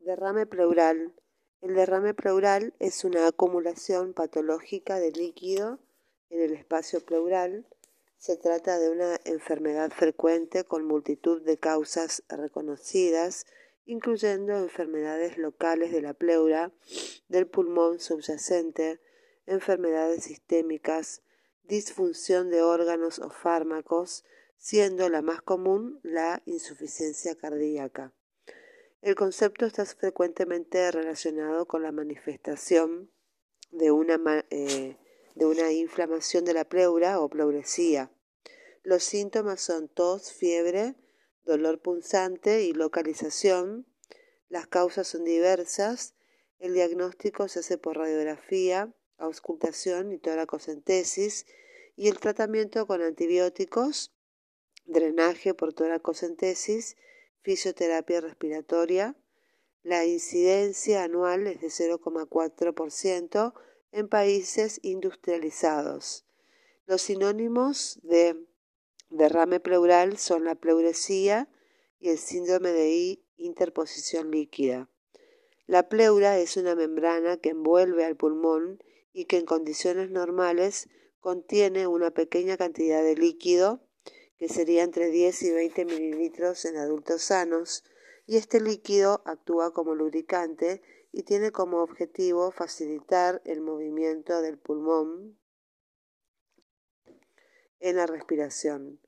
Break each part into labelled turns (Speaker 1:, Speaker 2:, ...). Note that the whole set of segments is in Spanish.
Speaker 1: Derrame pleural. El derrame pleural es una acumulación patológica de líquido en el espacio pleural. Se trata de una enfermedad frecuente con multitud de causas reconocidas, incluyendo enfermedades locales de la pleura, del pulmón subyacente, enfermedades sistémicas, disfunción de órganos o fármacos, siendo la más común la insuficiencia cardíaca. El concepto está frecuentemente relacionado con la manifestación de una, eh, de una inflamación de la pleura o pleuresía. Los síntomas son tos, fiebre, dolor punzante y localización. Las causas son diversas. El diagnóstico se hace por radiografía, auscultación y toracocentesis y el tratamiento con antibióticos, drenaje por toracocentesis fisioterapia respiratoria. La incidencia anual es de 0,4% en países industrializados. Los sinónimos de derrame pleural son la pleuresía y el síndrome de interposición líquida. La pleura es una membrana que envuelve al pulmón y que en condiciones normales contiene una pequeña cantidad de líquido que sería entre 10 y 20 mililitros en adultos sanos, y este líquido actúa como lubricante y tiene como objetivo facilitar el movimiento del pulmón en la respiración.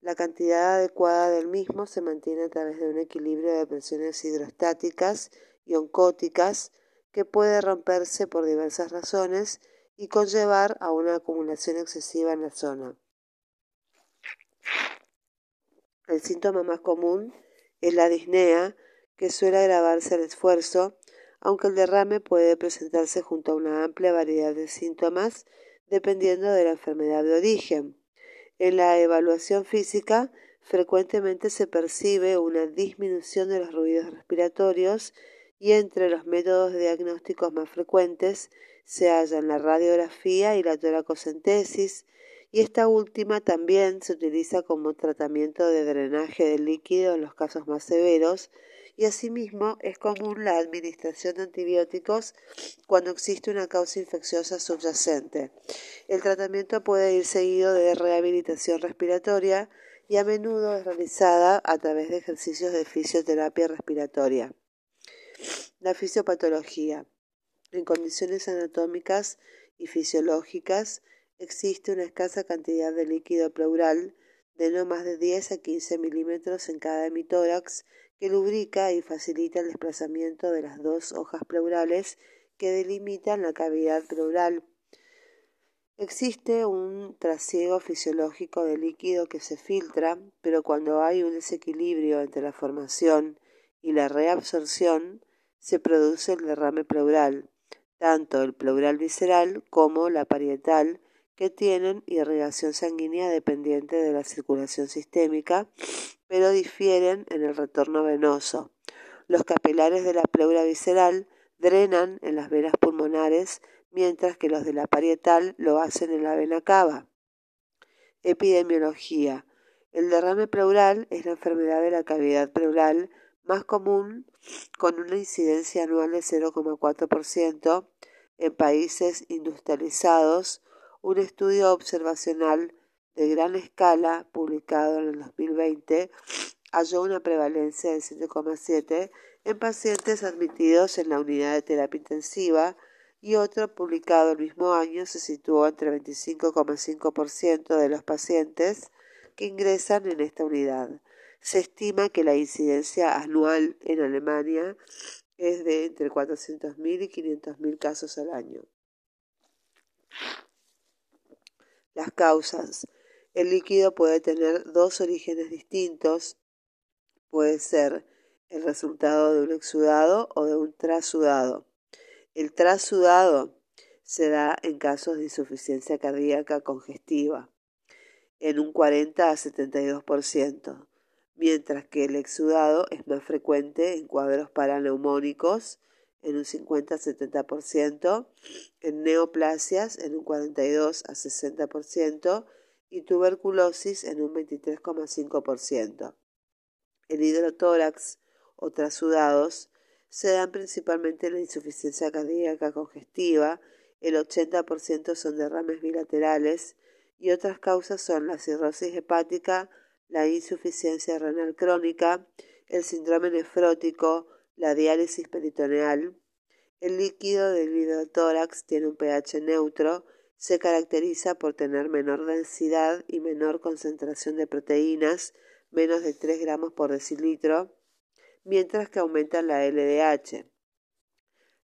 Speaker 1: La cantidad adecuada del mismo se mantiene a través de un equilibrio de presiones hidrostáticas y oncóticas que puede romperse por diversas razones y conllevar a una acumulación excesiva en la zona. El síntoma más común es la disnea, que suele agravarse al esfuerzo, aunque el derrame puede presentarse junto a una amplia variedad de síntomas dependiendo de la enfermedad de origen. En la evaluación física frecuentemente se percibe una disminución de los ruidos respiratorios y entre los métodos diagnósticos más frecuentes se hallan la radiografía y la toracocentesis, y esta última también se utiliza como tratamiento de drenaje de líquido en los casos más severos y asimismo es común la administración de antibióticos cuando existe una causa infecciosa subyacente. El tratamiento puede ir seguido de rehabilitación respiratoria y a menudo es realizada a través de ejercicios de fisioterapia respiratoria. La fisiopatología. En condiciones anatómicas y fisiológicas, existe una escasa cantidad de líquido pleural de no más de 10 a 15 milímetros en cada hemitórax que lubrica y facilita el desplazamiento de las dos hojas pleurales que delimitan la cavidad pleural. Existe un trasiego fisiológico de líquido que se filtra, pero cuando hay un desequilibrio entre la formación y la reabsorción, se produce el derrame pleural, tanto el pleural visceral como la parietal, que tienen irrigación sanguínea dependiente de la circulación sistémica, pero difieren en el retorno venoso. Los capilares de la pleura visceral drenan en las venas pulmonares, mientras que los de la parietal lo hacen en la vena cava. Epidemiología. El derrame pleural es la enfermedad de la cavidad pleural más común, con una incidencia anual de 0,4% en países industrializados un estudio observacional de gran escala publicado en el 2020 halló una prevalencia de 7,7 en pacientes admitidos en la unidad de terapia intensiva y otro publicado el mismo año se situó entre 25,5% de los pacientes que ingresan en esta unidad. Se estima que la incidencia anual en Alemania es de entre 400.000 y 500.000 casos al año. Las causas. El líquido puede tener dos orígenes distintos. Puede ser el resultado de un exudado o de un trasudado. El trasudado se da en casos de insuficiencia cardíaca congestiva, en un 40 a 72%, mientras que el exudado es más frecuente en cuadros paraneumónicos en un 50-70%, en neoplasias en un 42 a 60% y tuberculosis en un 23,5%. El hidrotórax o trasudados se dan principalmente en la insuficiencia cardíaca congestiva, el 80% son derrames bilaterales y otras causas son la cirrosis hepática, la insuficiencia renal crónica, el síndrome nefrótico, la diálisis peritoneal. El líquido del hidrotórax tiene un pH neutro, se caracteriza por tener menor densidad y menor concentración de proteínas, menos de 3 gramos por decilitro, mientras que aumenta la LDH.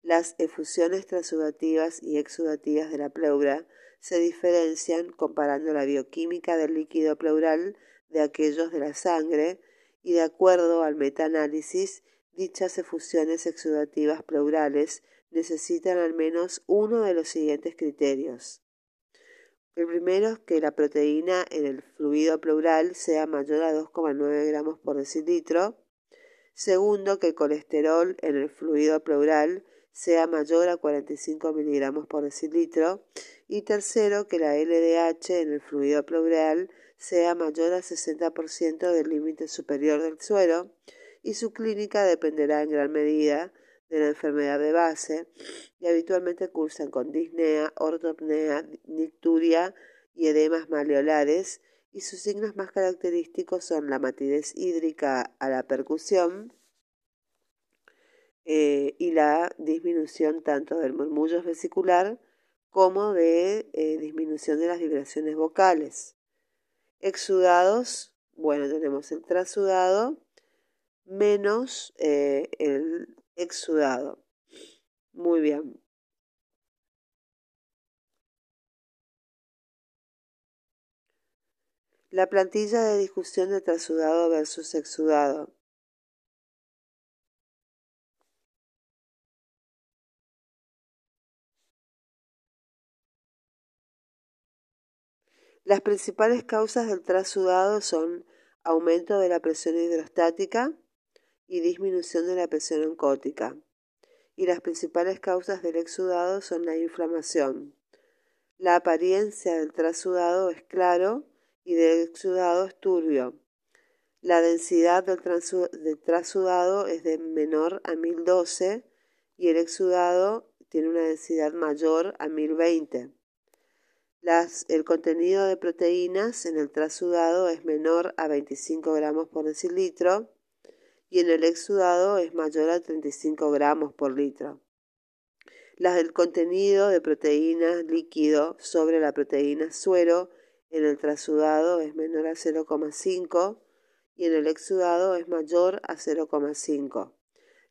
Speaker 1: Las efusiones transudativas y exudativas de la pleura se diferencian comparando la bioquímica del líquido pleural de aquellos de la sangre y de acuerdo al metaanálisis, dichas efusiones exudativas pleurales necesitan al menos uno de los siguientes criterios. El primero es que la proteína en el fluido pleural sea mayor a 2,9 gramos por decilitro. Segundo, que el colesterol en el fluido pleural sea mayor a 45 miligramos por decilitro. Y tercero, que la LDH en el fluido pleural sea mayor al 60% del límite superior del suero y su clínica dependerá en gran medida de la enfermedad de base y habitualmente cursan con disnea, ortopnea, nicturia y edemas maleolares y sus signos más característicos son la matidez hídrica a la percusión, eh, y la disminución tanto del murmullo vesicular como de eh, disminución de las vibraciones vocales. Exudados, bueno, tenemos el trasudado menos eh, el exudado. Muy bien. La plantilla de discusión de trasudado versus exudado. Las principales causas del trasudado son aumento de la presión hidrostática y disminución de la presión oncótica. Y las principales causas del exudado son la inflamación. La apariencia del trasudado es claro y del exudado es turbio. La densidad del, del trasudado es de menor a 1012 y el exudado tiene una densidad mayor a 1020 el contenido de proteínas en el trasudado es menor a 25 gramos por decilitro y en el exudado es mayor a 35 gramos por litro. el contenido de proteínas líquido sobre la proteína suero en el trasudado es menor a 0,5 y en el exudado es mayor a 0,5.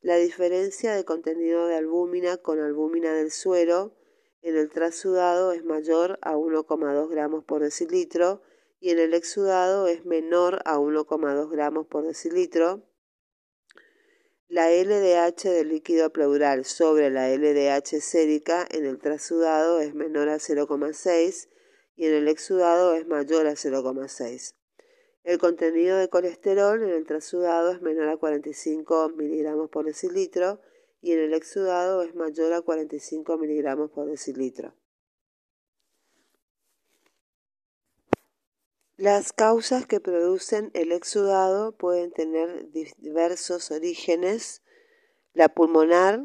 Speaker 1: La diferencia de contenido de albúmina con albúmina del suero en el trasudado es mayor a 1,2 gramos por decilitro y en el exudado es menor a 1,2 gramos por decilitro. La LDH del líquido pleural sobre la LDH sérica en el trasudado es menor a 0,6 y en el exudado es mayor a 0,6. El contenido de colesterol en el trasudado es menor a 45 miligramos por decilitro y en el exudado es mayor a 45 miligramos por decilitro. Las causas que producen el exudado pueden tener diversos orígenes. La pulmonar,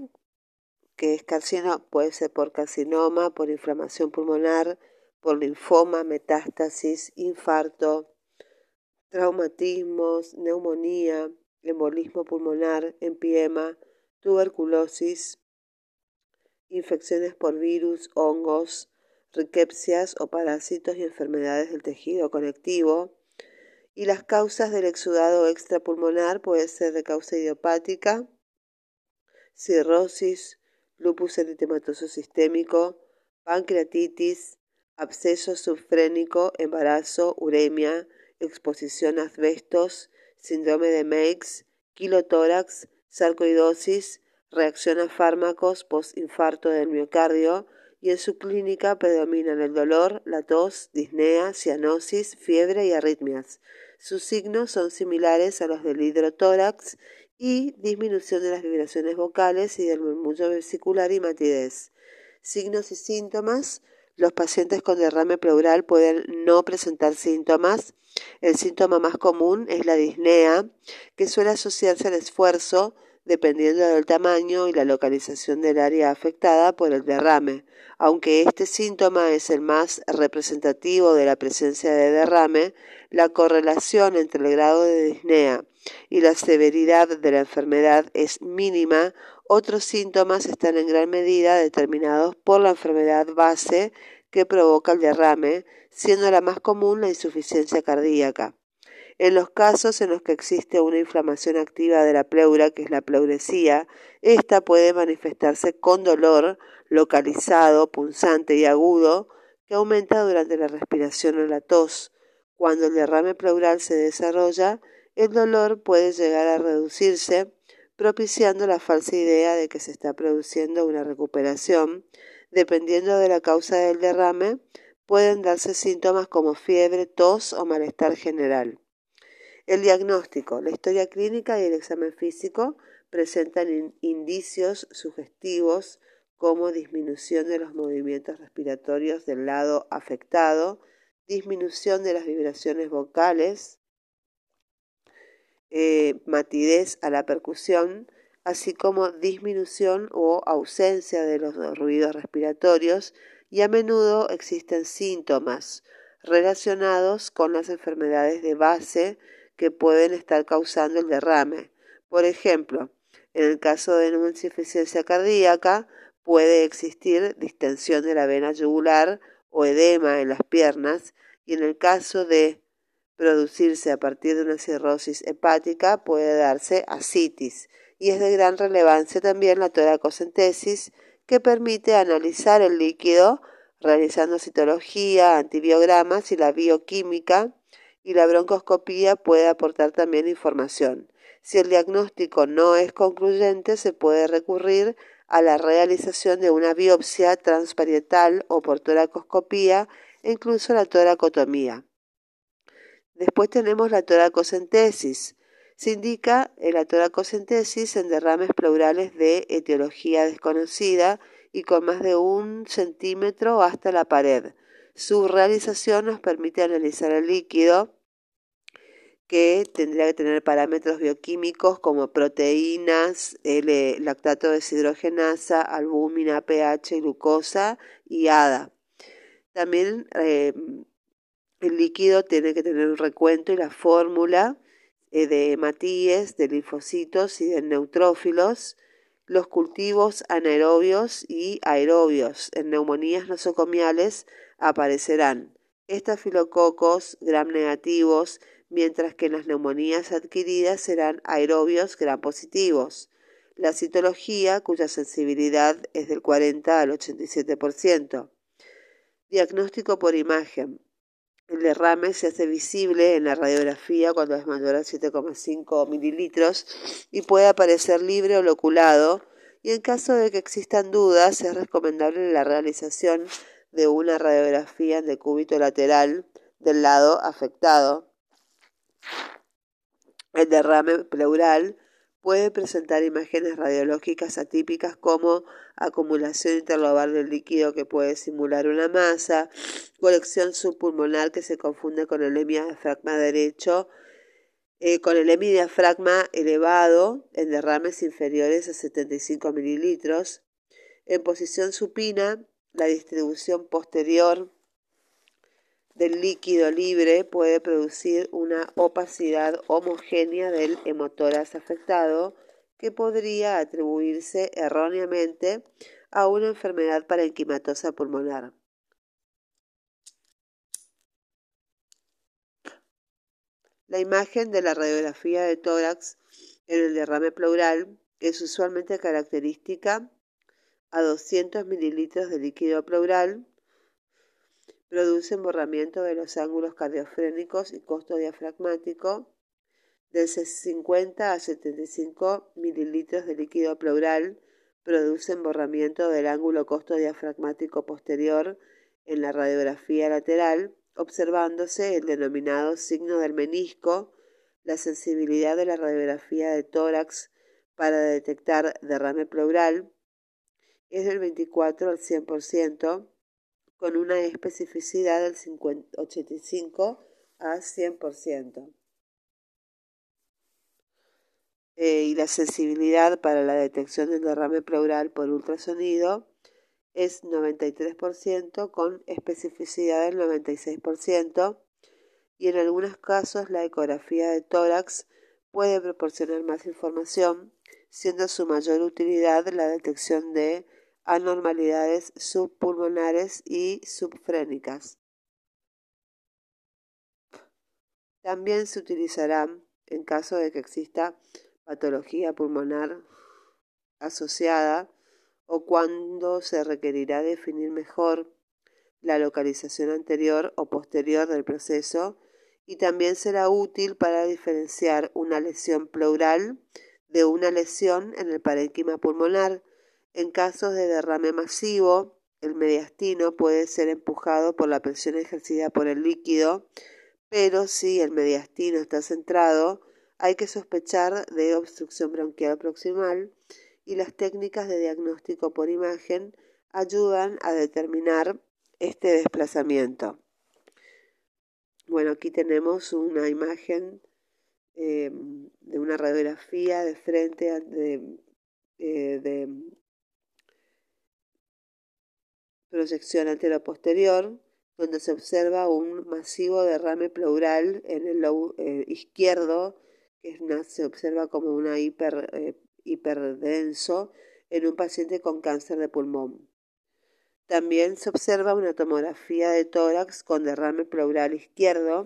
Speaker 1: que es carcinoma, puede ser por carcinoma, por inflamación pulmonar, por linfoma, metástasis, infarto, traumatismos, neumonía, embolismo pulmonar, empiema, tuberculosis, infecciones por virus, hongos, riquepsias o parásitos y enfermedades del tejido conectivo. Y las causas del exudado extrapulmonar pueden ser de causa idiopática, cirrosis, lupus eritematoso sistémico, pancreatitis, absceso subfrénico, embarazo, uremia, exposición a asbestos, síndrome de Meigs, quilotórax, sarcoidosis, reacción a fármacos postinfarto del miocardio y en su clínica predominan el dolor, la tos, disnea, cianosis, fiebre y arritmias. Sus signos son similares a los del hidrotórax y disminución de las vibraciones vocales y del murmullo vesicular y matidez. Signos y síntomas. Los pacientes con derrame pleural pueden no presentar síntomas. El síntoma más común es la disnea, que suele asociarse al esfuerzo, dependiendo del tamaño y la localización del área afectada por el derrame. Aunque este síntoma es el más representativo de la presencia de derrame, la correlación entre el grado de disnea y la severidad de la enfermedad es mínima, otros síntomas están en gran medida determinados por la enfermedad base que provoca el derrame, siendo la más común la insuficiencia cardíaca. En los casos en los que existe una inflamación activa de la pleura, que es la pleuresía, esta puede manifestarse con dolor localizado, punzante y agudo, que aumenta durante la respiración o la tos. Cuando el derrame pleural se desarrolla, el dolor puede llegar a reducirse, propiciando la falsa idea de que se está produciendo una recuperación. Dependiendo de la causa del derrame, pueden darse síntomas como fiebre, tos o malestar general. El diagnóstico, la historia clínica y el examen físico presentan indicios sugestivos como disminución de los movimientos respiratorios del lado afectado, disminución de las vibraciones vocales, eh, matidez a la percusión, así como disminución o ausencia de los ruidos respiratorios y a menudo existen síntomas relacionados con las enfermedades de base que pueden estar causando el derrame. Por ejemplo, en el caso de una insuficiencia cardíaca, puede existir distensión de la vena yugular o edema en las piernas y en el caso de producirse a partir de una cirrosis hepática puede darse ascitis y es de gran relevancia también la toracocentesis que permite analizar el líquido realizando citología, antibiogramas y la bioquímica y la broncoscopía puede aportar también información. Si el diagnóstico no es concluyente, se puede recurrir a la realización de una biopsia transparietal o por toracoscopía e incluso la toracotomía. Después tenemos la toracocentesis. Se indica en la toracocentesis en derrames pleurales de etiología desconocida y con más de un centímetro hasta la pared. Su realización nos permite analizar el líquido que tendría que tener parámetros bioquímicos como proteínas, el lactato deshidrogenasa, albúmina, pH, glucosa y ADA. También eh, el líquido tiene que tener un recuento y la fórmula eh, de hematíes, de linfocitos y de neutrófilos, los cultivos anaerobios y aerobios en neumonías nosocomiales aparecerán estafilococos gram negativos, mientras que en las neumonías adquiridas serán aerobios gram positivos. La citología, cuya sensibilidad es del 40 al 87%. Diagnóstico por imagen. El derrame se hace visible en la radiografía cuando es mayor a 7,5 mililitros y puede aparecer libre o loculado y en caso de que existan dudas es recomendable la realización de una radiografía en decúbito lateral del lado afectado. El derrame pleural puede presentar imágenes radiológicas atípicas como acumulación interlobar del líquido que puede simular una masa, colección subpulmonar que se confunde con el hemidiafragma derecho, eh, con el hemidiafragma elevado en derrames inferiores a 75 mililitros, en posición supina, la distribución posterior del líquido libre puede producir una opacidad homogénea del hemotoras afectado que podría atribuirse erróneamente a una enfermedad parenquimatosa pulmonar. La imagen de la radiografía de tórax en el derrame pleural es usualmente característica a 200 mililitros de líquido pleural produce emborramiento de los ángulos cardiofrénicos y costo diafragmático de 50 a 75 mililitros de líquido pleural produce emborramiento del ángulo costo diafragmático posterior en la radiografía lateral, observándose el denominado signo del menisco, la sensibilidad de la radiografía de tórax para detectar derrame pleural es del 24 al 100%, con una especificidad del 85 a 100%. eh, y la sensibilidad para la detección del derrame pleural por ultrasonido es 93% con especificidad del 96% y en algunos casos la ecografía de tórax puede proporcionar más información, siendo su mayor utilidad la detección de anormalidades subpulmonares y subfrénicas. También se utilizará en caso de que exista patología pulmonar asociada o cuando se requerirá definir mejor la localización anterior o posterior del proceso y también será útil para diferenciar una lesión pleural de una lesión en el parénquima pulmonar. En casos de derrame masivo, el mediastino puede ser empujado por la presión ejercida por el líquido, pero si el mediastino está centrado, hay que sospechar de obstrucción bronquial proximal y las técnicas de diagnóstico por imagen ayudan a determinar este desplazamiento. Bueno, aquí tenemos una imagen eh, de una radiografía de frente eh, de proyección antero-posterior, donde se observa un masivo derrame pleural en el lobo eh, izquierdo, que se observa como una hiper, hiperdenso en un paciente con cáncer de pulmón. También se observa una tomografía de tórax con derrame pleural izquierdo.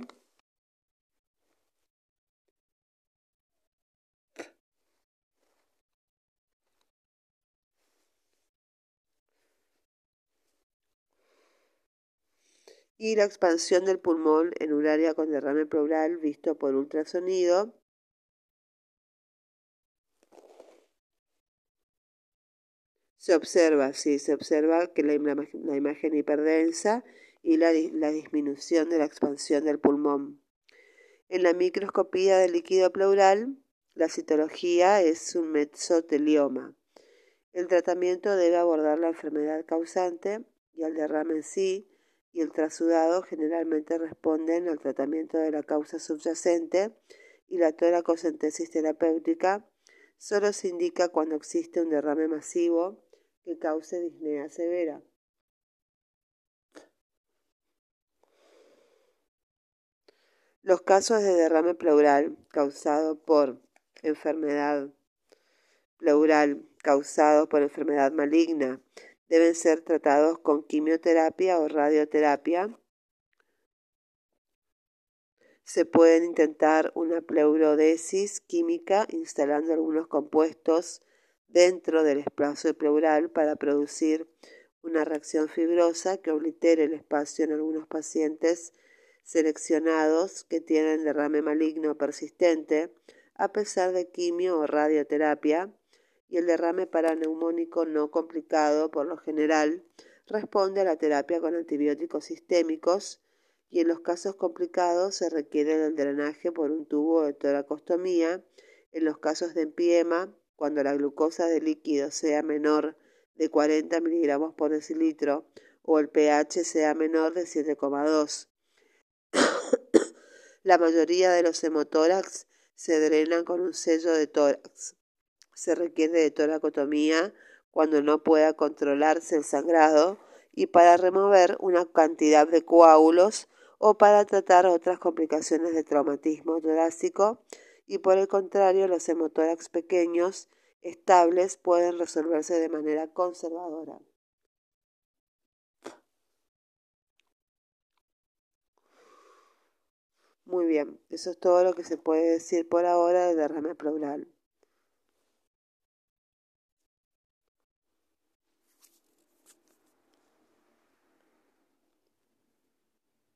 Speaker 1: Y la expansión del pulmón en un área con derrame pleural visto por ultrasonido se observa, sí, se observa que la, imagen hiperdensa y la, disminución de la expansión del pulmón. En la microscopía del líquido pleural, la citología es un mesotelioma. El tratamiento debe abordar la enfermedad causante y al derrame en sí, y el trasudado generalmente responden al tratamiento de la causa subyacente y la toracocentesis terapéutica solo se indica cuando existe un derrame masivo que cause disnea severa. Los casos de derrame pleural causado por enfermedad pleural causado por enfermedad maligna deben ser tratados con quimioterapia o radioterapia. Se pueden intentar una pleurodesis química instalando algunos compuestos dentro del espacio pleural para producir una reacción fibrosa que oblitere el espacio en algunos pacientes seleccionados que tienen derrame maligno persistente a pesar de quimio o radioterapia y el derrame paraneumónico no complicado por lo general responde a la terapia con antibióticos sistémicos y en los casos complicados se requiere el drenaje por un tubo de toracostomía en los casos de empiema cuando la glucosa del líquido sea menor de 40 miligramos por decilitro o el pH sea menor de 7,2. la mayoría de los hemotórax se drenan con un sello de tórax. Se requiere de toracotomía cuando no pueda controlarse el sangrado y para remover una cantidad de coágulos o para tratar otras complicaciones de traumatismo torácico y por el contrario los hemotórax pequeños estables pueden resolverse de manera conservadora. Muy bien, eso es todo lo que se puede decir por ahora de derrame pleural.